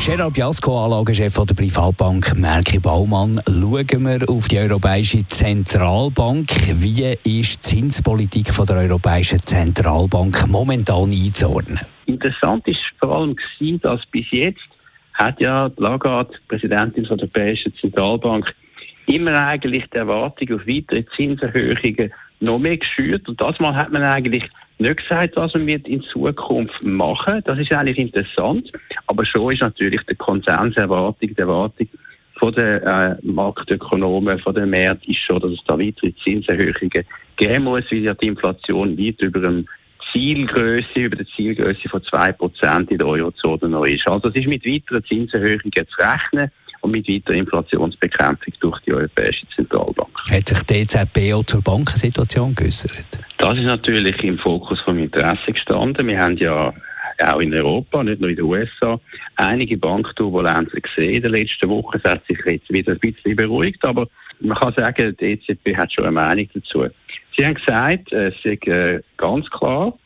Gerard Biasco, Anlagechef der Privatbank Merki Baumann. Schauen wir auf die Europäische Zentralbank. Wie ist die Zinspolitik der Europäischen Zentralbank momentan einzuordnen? Interessant ist vor allem gewesen, dass bis jetzt hat ja Lagarde, Präsidentin der Europäischen Zentralbank, immer eigentlich die Erwartung auf weitere Zinserhöhungen noch mehr geschürt. Und das Mal hat man eigentlich nicht gesagt, was man wird in Zukunft machen. Das ist eigentlich interessant. Aber schon ist natürlich der Konsenserwartung, die Erwartung von den äh, Marktökonomen, von den Märkten, ist schon, dass es da weitere Zinserhöhungen geben muss, weil ja die Inflation weit über dem Zielgröße, über der Zielgröße von 2% in der Eurozone noch ist. Also es ist mit weiteren Zinserhöhungen zu rechnen und mit weiterer Inflationsbekämpfung durch die Europäische Zentralbank. Hat sich die EZB auch zur Bankensituation geäußert? Das ist natürlich im Fokus vom Interesse gestanden. Wir haben ja auch in Europa, nicht nur in den USA, einige Bankturbulenzen gesehen in den letzten Wochen. Es hat sich jetzt wieder ein bisschen beruhigt, aber man kann sagen, die EZB hat schon eine Meinung dazu. Sie haben gesagt, es ist äh, ganz klar,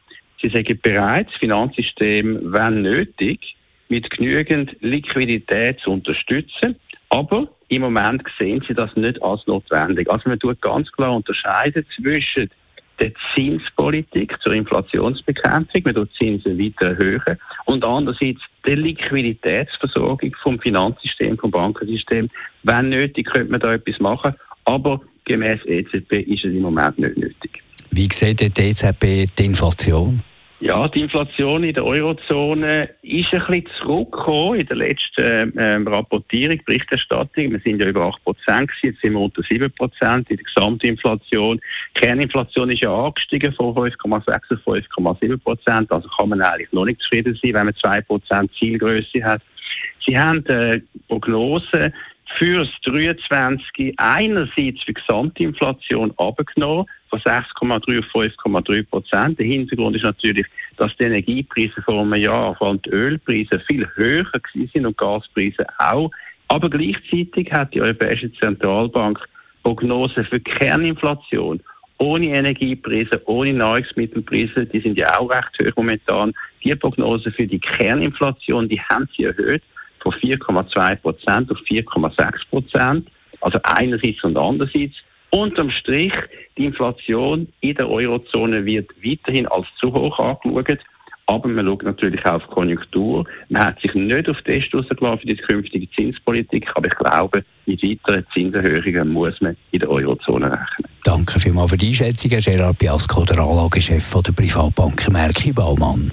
Sie sagen bereit, das Finanzsystem, wenn nötig, mit genügend Liquidität zu unterstützen. Aber im Moment sehen Sie das nicht als notwendig. Also man tut ganz klar unterscheiden zwischen der Zinspolitik zur Inflationsbekämpfung, man tut Zinsen weiter erhöhen und andererseits der Liquiditätsversorgung vom Finanzsystem, vom Bankensystem. Wenn nötig, könnte man da etwas machen, aber gemäß EZB ist es im Moment nicht nötig. Wie sieht die EZB die Inflation? Ja, die Inflation in der Eurozone ist ein bisschen zurückgekommen in der letzten ähm, Rapportierung, Berichterstattung. Wir sind ja über 8 Prozent, jetzt sind wir unter 7 Prozent in der Gesamtinflation. Die Kerninflation ist ja angestiegen von 5,6 auf 5,7 Prozent. Also kann man eigentlich noch nicht zufrieden sein, wenn man 2 Prozent Zielgröße hat. Sie haben äh, Prognosen für das 23 einerseits für Gesamtinflation abgenommen von 6,3 auf 5,3 Prozent. Der Hintergrund ist natürlich, dass die Energiepreise vor einem Jahr, vor allem die Ölpreise, viel höher sind und Gaspreise auch. Aber gleichzeitig hat die Europäische Zentralbank Prognosen für Kerninflation ohne Energiepreise, ohne Nahrungsmittelpreise, die sind ja auch recht hoch momentan. Die Prognosen für die Kerninflation, die haben sie erhöht von 4,2 Prozent auf 4,6 Prozent. Also einerseits und andererseits. Unterm Strich, die Inflation in der Eurozone wird weiterhin als zu hoch angeschaut. Aber man schaut natürlich auch auf die Konjunktur. Man hat sich nicht auf das rausgelassen für die künftige Zinspolitik, aber ich glaube, mit weiteren Zinserhöhungen muss man in der Eurozone rechnen. Danke vielmals für die Einschätzung, Gerard Biasco, der Anlagechef der Privatbank Merki Baumann.